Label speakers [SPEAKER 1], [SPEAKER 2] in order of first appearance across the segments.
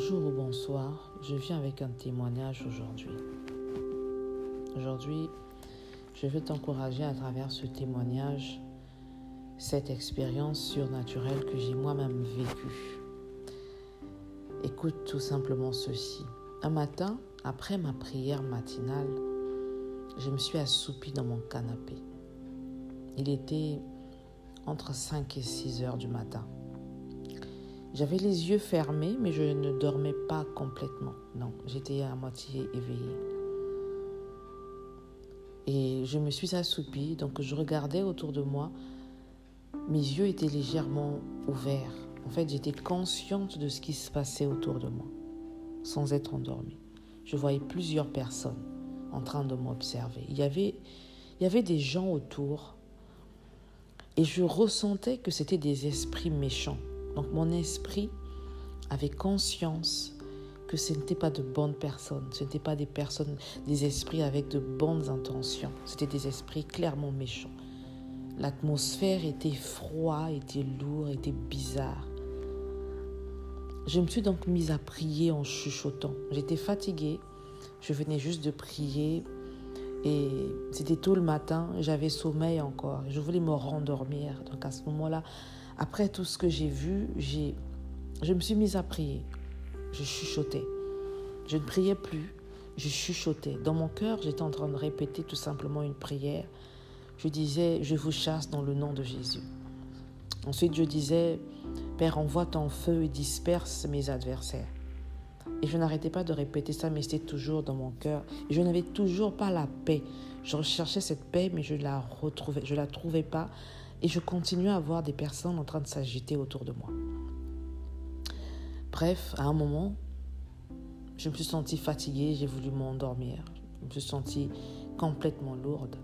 [SPEAKER 1] Bonjour ou bonsoir, je viens avec un témoignage aujourd'hui. Aujourd'hui, je veux t'encourager à travers ce témoignage, cette expérience surnaturelle que j'ai moi-même vécue. Écoute tout simplement ceci. Un matin, après ma prière matinale, je me suis assoupie dans mon canapé. Il était entre 5 et 6 heures du matin. J'avais les yeux fermés, mais je ne dormais pas complètement. Non, j'étais à moitié éveillée. Et je me suis assoupie, donc je regardais autour de moi. Mes yeux étaient légèrement ouverts. En fait, j'étais consciente de ce qui se passait autour de moi, sans être endormie. Je voyais plusieurs personnes en train de m'observer. Il y avait, il y avait des gens autour et je ressentais que c'était des esprits méchants donc mon esprit avait conscience que ce n'était pas de bonnes personnes, ce n'étaient pas des personnes, des esprits avec de bonnes intentions, c'était des esprits clairement méchants. L'atmosphère était froide, était lourde, était bizarre. Je me suis donc mise à prier en chuchotant. J'étais fatiguée, je venais juste de prier et c'était tôt le matin, j'avais sommeil encore, je voulais me rendormir. Donc à ce moment-là, après tout ce que j'ai vu, j'ai, je me suis mise à prier. Je chuchotais. Je ne priais plus, je chuchotais. Dans mon cœur, j'étais en train de répéter tout simplement une prière. Je disais, je vous chasse dans le nom de Jésus. Ensuite, je disais, Père, envoie ton feu et disperse mes adversaires. Et je n'arrêtais pas de répéter ça, mais c'était toujours dans mon cœur. Je n'avais toujours pas la paix. Je recherchais cette paix, mais je la retrouvais, je la trouvais pas. Et je continuais à voir des personnes en train de s'agiter autour de moi. Bref, à un moment, je me suis sentie fatiguée, j'ai voulu m'endormir. Je me suis sentie complètement lourde.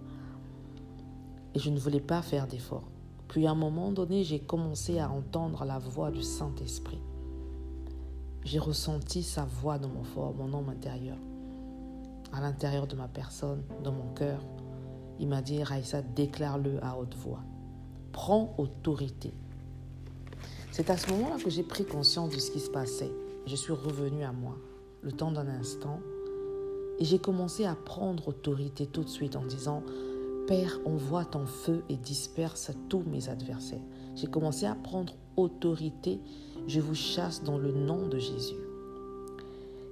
[SPEAKER 1] Et je ne voulais pas faire d'efforts. Puis à un moment donné, j'ai commencé à entendre la voix du Saint-Esprit. J'ai ressenti sa voix dans mon fort, mon âme intérieur, à l'intérieur de ma personne, dans mon cœur. Il m'a dit, Raïssa, déclare-le à haute voix prends autorité. C'est à ce moment-là que j'ai pris conscience de ce qui se passait. Je suis revenue à moi, le temps d'un instant, et j'ai commencé à prendre autorité tout de suite en disant, Père, envoie ton feu et disperse tous mes adversaires. J'ai commencé à prendre autorité, je vous chasse dans le nom de Jésus.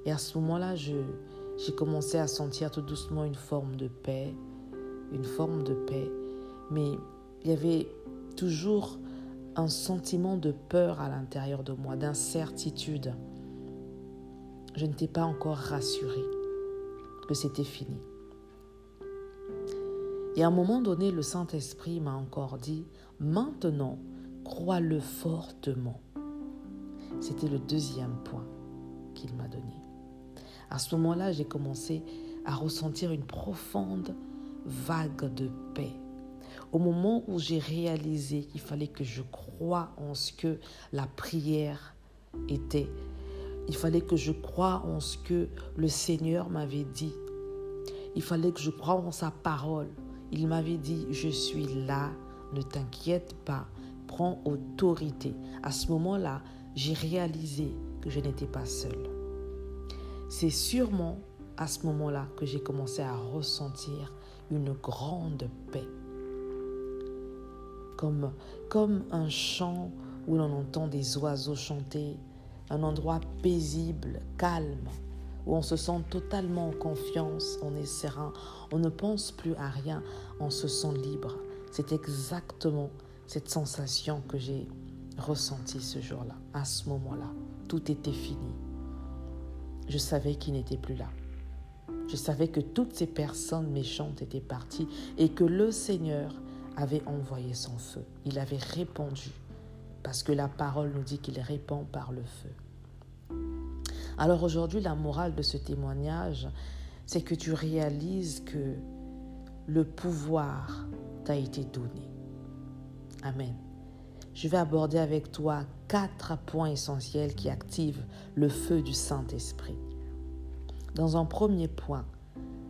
[SPEAKER 1] Et à ce moment-là, j'ai commencé à sentir tout doucement une forme de paix, une forme de paix. Mais il y avait toujours un sentiment de peur à l'intérieur de moi, d'incertitude. Je n'étais pas encore rassurée que c'était fini. Et à un moment donné, le Saint-Esprit m'a encore dit, maintenant, crois-le fortement. C'était le deuxième point qu'il m'a donné. À ce moment-là, j'ai commencé à ressentir une profonde vague de paix au moment où j'ai réalisé qu'il fallait que je croie en ce que la prière était, il fallait que je croie en ce que le Seigneur m'avait dit, il fallait que je croie en sa parole. Il m'avait dit, je suis là, ne t'inquiète pas, prends autorité. À ce moment-là, j'ai réalisé que je n'étais pas seule. C'est sûrement à ce moment-là que j'ai commencé à ressentir une grande paix comme, un chant où l'on entend des oiseaux chanter, un endroit paisible, calme, où on se sent totalement en confiance, on est serein, on ne pense plus à rien, on se sent libre. C'est exactement cette sensation que j'ai ressentie ce jour-là, à ce moment-là. Tout était fini. Je savais qu'il n'était plus là. Je savais que toutes ces personnes méchantes étaient parties et que le Seigneur avait envoyé son feu. Il avait répondu, parce que la parole nous dit qu'il répond par le feu. Alors aujourd'hui, la morale de ce témoignage, c'est que tu réalises que le pouvoir t'a été donné. Amen. Je vais aborder avec toi quatre points essentiels qui activent le feu du Saint-Esprit. Dans un premier point,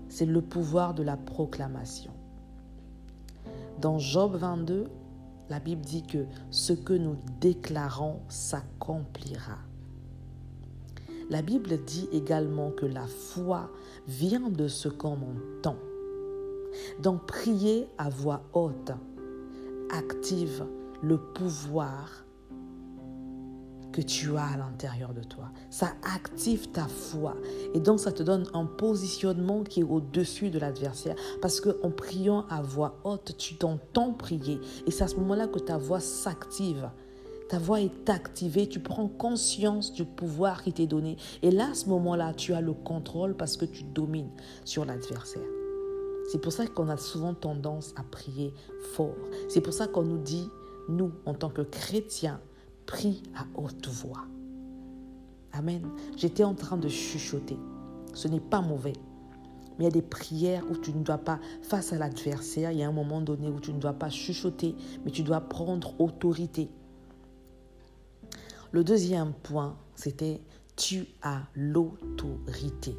[SPEAKER 1] c'est le pouvoir de la proclamation. Dans Job 22, la Bible dit que ce que nous déclarons s'accomplira. La Bible dit également que la foi vient de ce qu'on entend. Donc prier à voix haute active le pouvoir que tu as à l'intérieur de toi. Ça active ta foi. Et donc, ça te donne un positionnement qui est au-dessus de l'adversaire. Parce qu'en priant à voix haute, tu t'entends prier. Et c'est à ce moment-là que ta voix s'active. Ta voix est activée, tu prends conscience du pouvoir qui t'est donné. Et là, à ce moment-là, tu as le contrôle parce que tu domines sur l'adversaire. C'est pour ça qu'on a souvent tendance à prier fort. C'est pour ça qu'on nous dit, nous, en tant que chrétiens, prie à haute voix. Amen. J'étais en train de chuchoter. Ce n'est pas mauvais. Mais il y a des prières où tu ne dois pas, face à l'adversaire, il y a un moment donné où tu ne dois pas chuchoter, mais tu dois prendre autorité. Le deuxième point, c'était tu as l'autorité.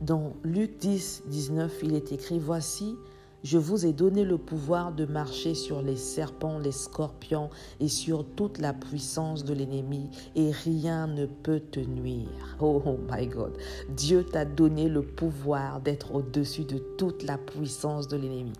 [SPEAKER 1] Dans Luc 10, 19, il est écrit, Voici, je vous ai donné le pouvoir de marcher sur les serpents, les scorpions et sur toute la puissance de l'ennemi et rien ne peut te nuire. Oh, oh my God. Dieu t'a donné le pouvoir d'être au-dessus de toute la puissance de l'ennemi.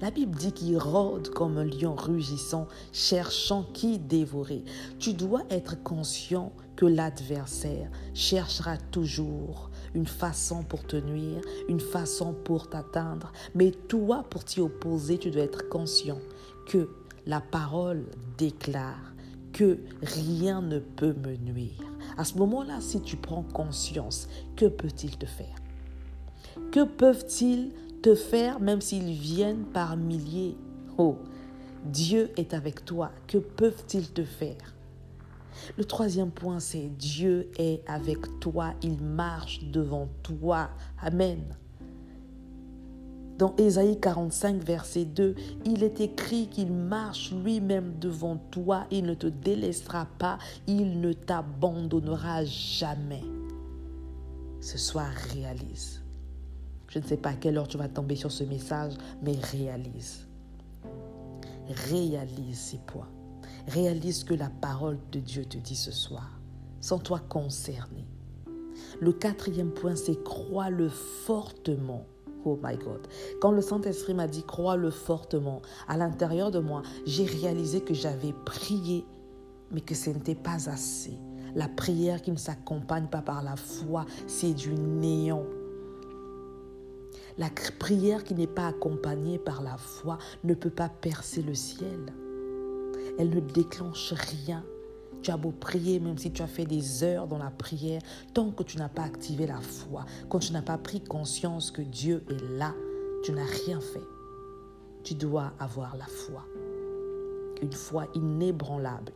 [SPEAKER 1] La Bible dit qu'il rôde comme un lion rugissant, cherchant qui dévorer. Tu dois être conscient que l'adversaire cherchera toujours une façon pour te nuire, une façon pour t'atteindre. Mais toi, pour t'y opposer, tu dois être conscient que la parole déclare que rien ne peut me nuire. À ce moment-là, si tu prends conscience, que peut-il te faire? Que peuvent-ils te faire même s'ils viennent par milliers? Oh, Dieu est avec toi. Que peuvent-ils te faire? Le troisième point, c'est Dieu est avec toi, il marche devant toi. Amen. Dans Ésaïe 45, verset 2, il est écrit qu'il marche lui-même devant toi, il ne te délaissera pas, il ne t'abandonnera jamais. Ce soir, réalise. Je ne sais pas à quelle heure tu vas tomber sur ce message, mais réalise. Réalise ces points. Réalise que la parole de Dieu te dit ce soir. sans toi concerné. Le quatrième point, c'est crois-le fortement. Oh my God. Quand le Saint-Esprit m'a dit crois-le fortement, à l'intérieur de moi, j'ai réalisé que j'avais prié, mais que ce n'était pas assez. La prière qui ne s'accompagne pas par la foi, c'est du néant. La prière qui n'est pas accompagnée par la foi ne peut pas percer le ciel elle ne déclenche rien. Tu as beau prier, même si tu as fait des heures dans la prière, tant que tu n'as pas activé la foi, quand tu n'as pas pris conscience que Dieu est là, tu n'as rien fait. Tu dois avoir la foi. Une foi inébranlable.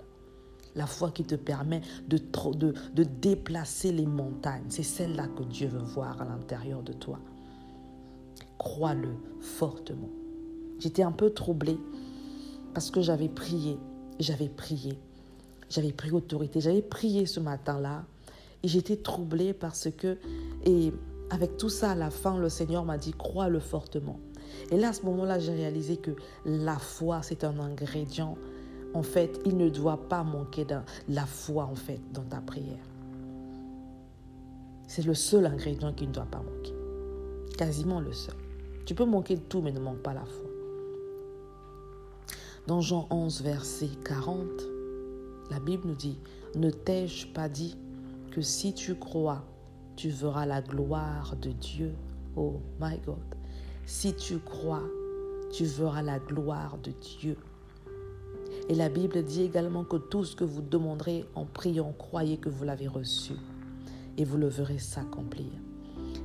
[SPEAKER 1] La foi qui te permet de, de, déplacer les montagnes. C'est celle-là que Dieu veut voir à l'intérieur de toi. Crois-le fortement. J'étais un peu troublée parce que j'avais prié, j'avais prié, j'avais pris autorité, j'avais prié ce matin-là et j'étais troublée parce que, et avec tout ça, à la fin, le Seigneur m'a dit, crois-le fortement. Et là, à ce moment-là, j'ai réalisé que la foi, c'est un ingrédient. En fait, il ne doit pas manquer de la foi, en fait, dans ta prière. C'est le seul ingrédient qui ne doit pas manquer. Quasiment le seul. Tu peux manquer de tout, mais ne manque pas la foi. Dans Jean 11, verset 40, la Bible nous dit, ne t'ai-je pas dit que si tu crois, tu verras la gloire de Dieu? Oh my God. Si tu crois, tu verras la gloire de Dieu. Et la Bible dit également que tout ce que vous demanderez en priant, croyez que vous l'avez reçu et vous le verrez s'accomplir.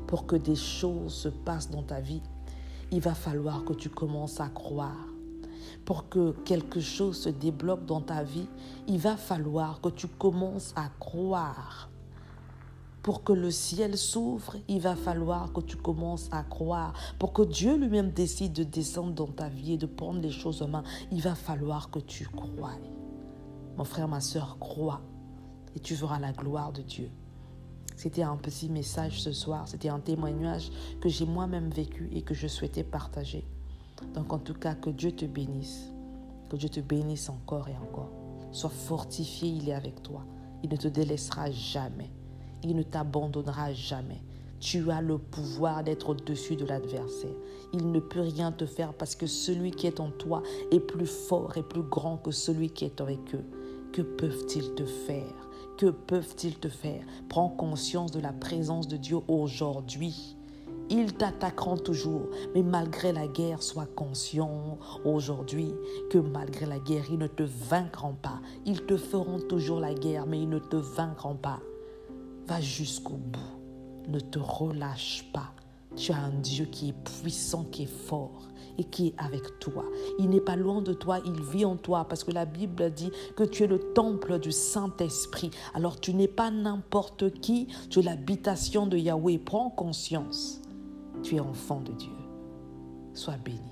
[SPEAKER 1] Pour que des choses se passent dans ta vie, il va falloir que tu commences à croire pour que quelque chose se débloque dans ta vie, il va falloir que tu commences à croire. Pour que le ciel s'ouvre, il va falloir que tu commences à croire. Pour que Dieu lui-même décide de descendre dans ta vie et de prendre les choses en main, il va falloir que tu crois. Mon frère, ma soeur, crois et tu verras la gloire de Dieu. C'était un petit message ce soir, c'était un témoignage que j'ai moi-même vécu et que je souhaitais partager. Donc en tout cas, que Dieu te bénisse. Que Dieu te bénisse encore et encore. Sois fortifié, il est avec toi. Il ne te délaissera jamais. Il ne t'abandonnera jamais. Tu as le pouvoir d'être au-dessus de l'adversaire. Il ne peut rien te faire parce que celui qui est en toi est plus fort et plus grand que celui qui est avec eux. Que peuvent-ils te faire? Que peuvent-ils te faire? Prends conscience de la présence de Dieu aujourd'hui. Ils t'attaqueront toujours, mais malgré la guerre, sois conscient aujourd'hui que malgré la guerre, ils ne te vaincront pas. Ils te feront toujours la guerre, mais ils ne te vaincront pas. Va jusqu'au bout. Ne te relâche pas. Tu as un Dieu qui est puissant, qui est fort et qui est avec toi. Il n'est pas loin de toi, il vit en toi parce que la Bible dit que tu es le temple du Saint-Esprit. Alors tu n'es pas n'importe qui, tu es l'habitation de Yahweh. Prends conscience tu es enfant de Dieu. Sois béni.